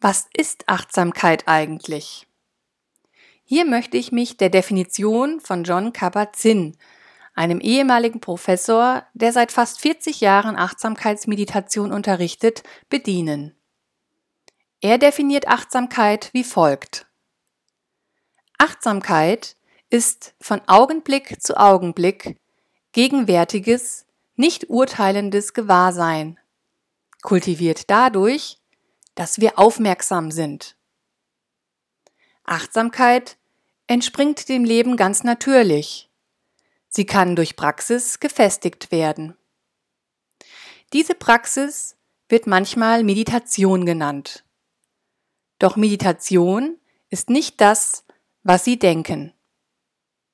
Was ist Achtsamkeit eigentlich? Hier möchte ich mich der Definition von John Kabat-Zinn, einem ehemaligen Professor, der seit fast 40 Jahren Achtsamkeitsmeditation unterrichtet, bedienen. Er definiert Achtsamkeit wie folgt. Achtsamkeit ist von Augenblick zu Augenblick gegenwärtiges, nicht urteilendes Gewahrsein, kultiviert dadurch, dass wir aufmerksam sind. Achtsamkeit entspringt dem Leben ganz natürlich. Sie kann durch Praxis gefestigt werden. Diese Praxis wird manchmal Meditation genannt. Doch Meditation ist nicht das, was Sie denken.